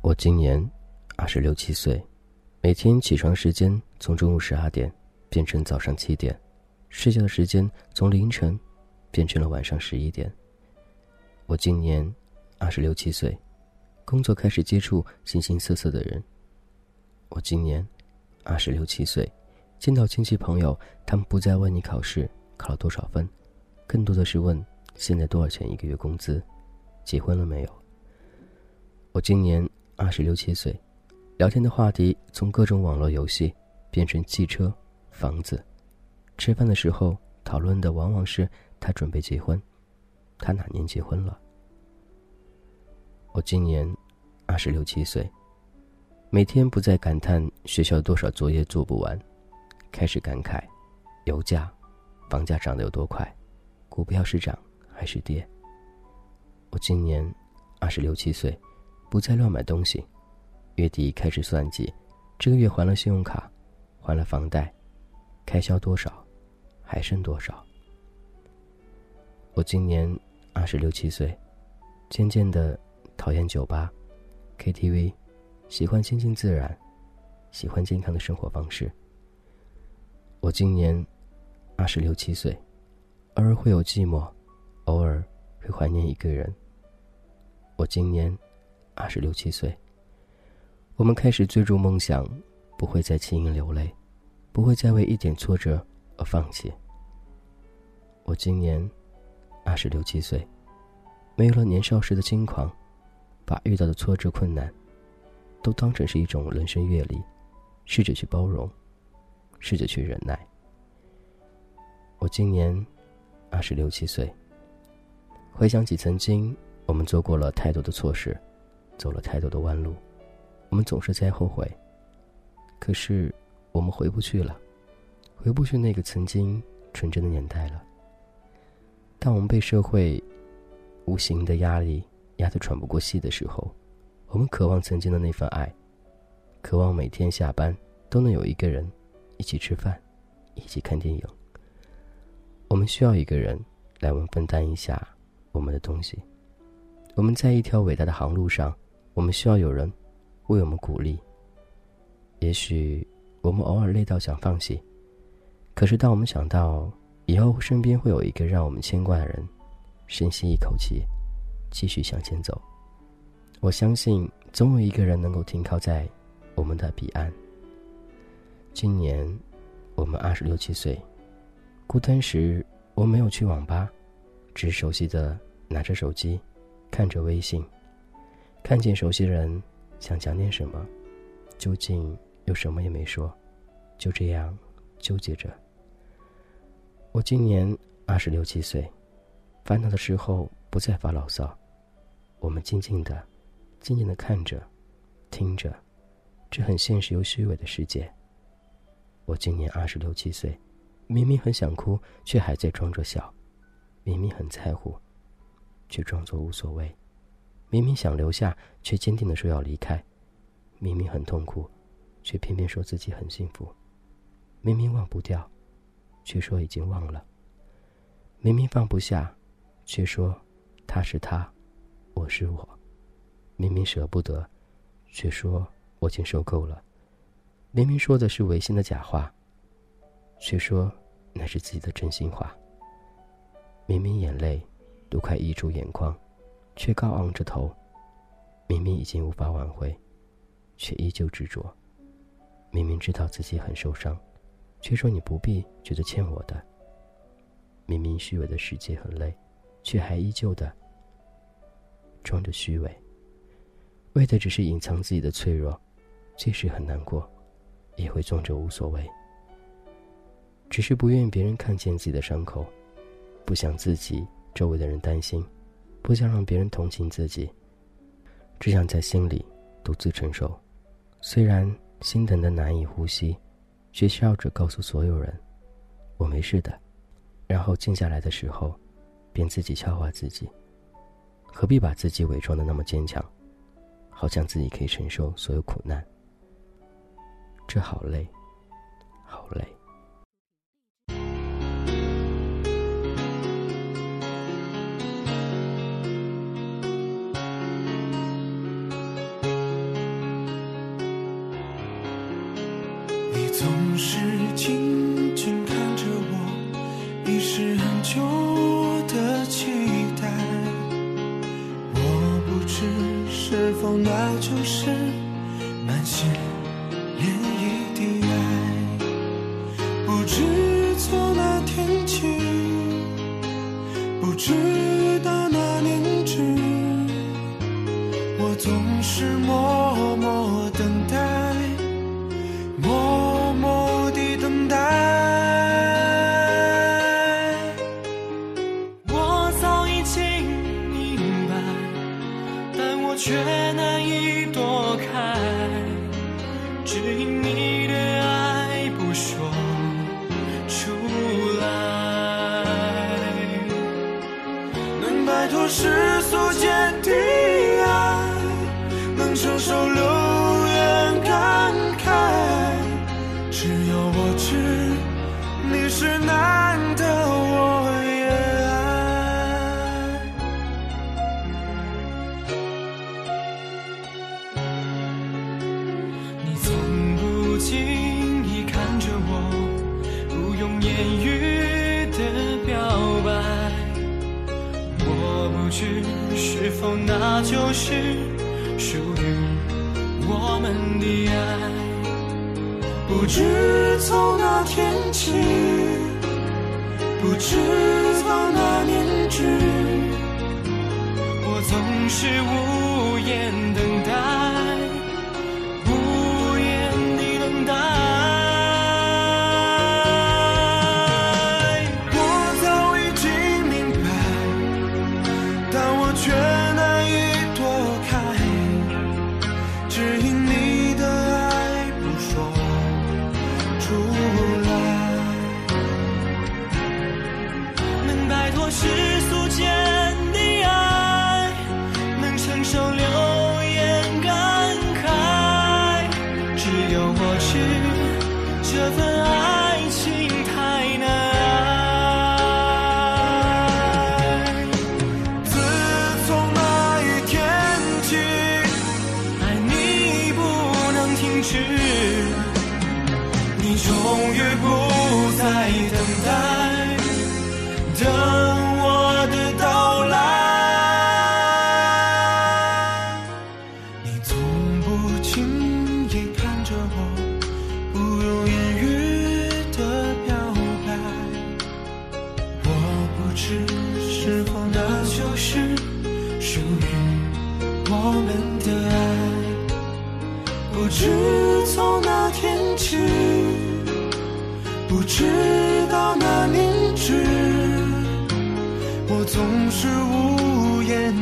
我今年二十六七岁，每天起床时间从中午十二点变成早上七点，睡觉的时间从凌晨变成了晚上十一点。我今年二十六七岁，工作开始接触形形色色的人。我今年二十六七岁，见到亲戚朋友，他们不再问你考试考了多少分，更多的是问现在多少钱一个月工资，结婚了没有。我今年。二十六七岁，聊天的话题从各种网络游戏变成汽车、房子。吃饭的时候讨论的往往是他准备结婚，他哪年结婚了？我今年二十六七岁，每天不再感叹学校多少作业做不完，开始感慨油价、房价涨得有多快，股票是涨还是跌？我今年二十六七岁。不再乱买东西，月底开始算计，这个月还了信用卡，还了房贷，开销多少，还剩多少。我今年二十六七岁，渐渐的讨厌酒吧、KTV，喜欢亲近自然，喜欢健康的生活方式。我今年二十六七岁，偶尔会有寂寞，偶尔会怀念一个人。我今年。二十六七岁，我们开始追逐梦想，不会再轻易流泪，不会再为一点挫折而放弃。我今年二十六七岁，没有了年少时的轻狂，把遇到的挫折困难，都当成是一种人生阅历，试着去包容，试着去忍耐。我今年二十六七岁，回想起曾经，我们做过了太多的错事。走了太多的弯路，我们总是在后悔。可是，我们回不去了，回不去那个曾经纯真的年代了。当我们被社会无形的压力压得喘不过气的时候，我们渴望曾经的那份爱，渴望每天下班都能有一个人一起吃饭，一起看电影。我们需要一个人来我们分担一下我们的东西。我们在一条伟大的航路上。我们需要有人为我们鼓励。也许我们偶尔累到想放弃，可是当我们想到以后身边会有一个让我们牵挂的人，深吸一口气，继续向前走。我相信总有一个人能够停靠在我们的彼岸。今年我们二十六七岁，孤单时我没有去网吧，只熟悉的拿着手机，看着微信。看见熟悉人，想讲点什么，究竟又什么也没说，就这样纠结着。我今年二十六七岁，烦恼的时候不再发牢骚，我们静静的、静静的看着、听着，这很现实又虚伪的世界。我今年二十六七岁，明明很想哭，却还在装着笑；明明很在乎，却装作无所谓。明明想留下，却坚定的说要离开；明明很痛苦，却偏偏说自己很幸福；明明忘不掉，却说已经忘了；明明放不下，却说他是他，我是我；明明舍不得，却说我已经受够了；明明说的是违心的假话，却说那是自己的真心话；明明眼泪都快溢出眼眶。却高昂着头，明明已经无法挽回，却依旧执着。明明知道自己很受伤，却说你不必觉得欠我的。明明虚伪的世界很累，却还依旧的装着虚伪，为的只是隐藏自己的脆弱。确实很难过，也会装着无所谓。只是不愿意别人看见自己的伤口，不想自己周围的人担心。不想让别人同情自己，只想在心里独自承受。虽然心疼的难以呼吸，却笑着告诉所有人：“我没事的。”然后静下来的时候，便自己笑话自己。何必把自己伪装的那么坚强，好像自己可以承受所有苦难？这好累好累。你总是静静看着我，已是很久的期待。我不知是否那就是满心。不知从哪天起不知道哪年知我总是默脱世俗间的爱，能承受流言感慨，只有我知你是哪否那就是属于我们的爱。不知从哪天起，不知从哪年止，我总是无言等待。终于不再等待，等我的到来。你从不经意看着我，不用言语的表白。我不知是否那就是属于我们的爱。不知不知道哪里去，我总是无言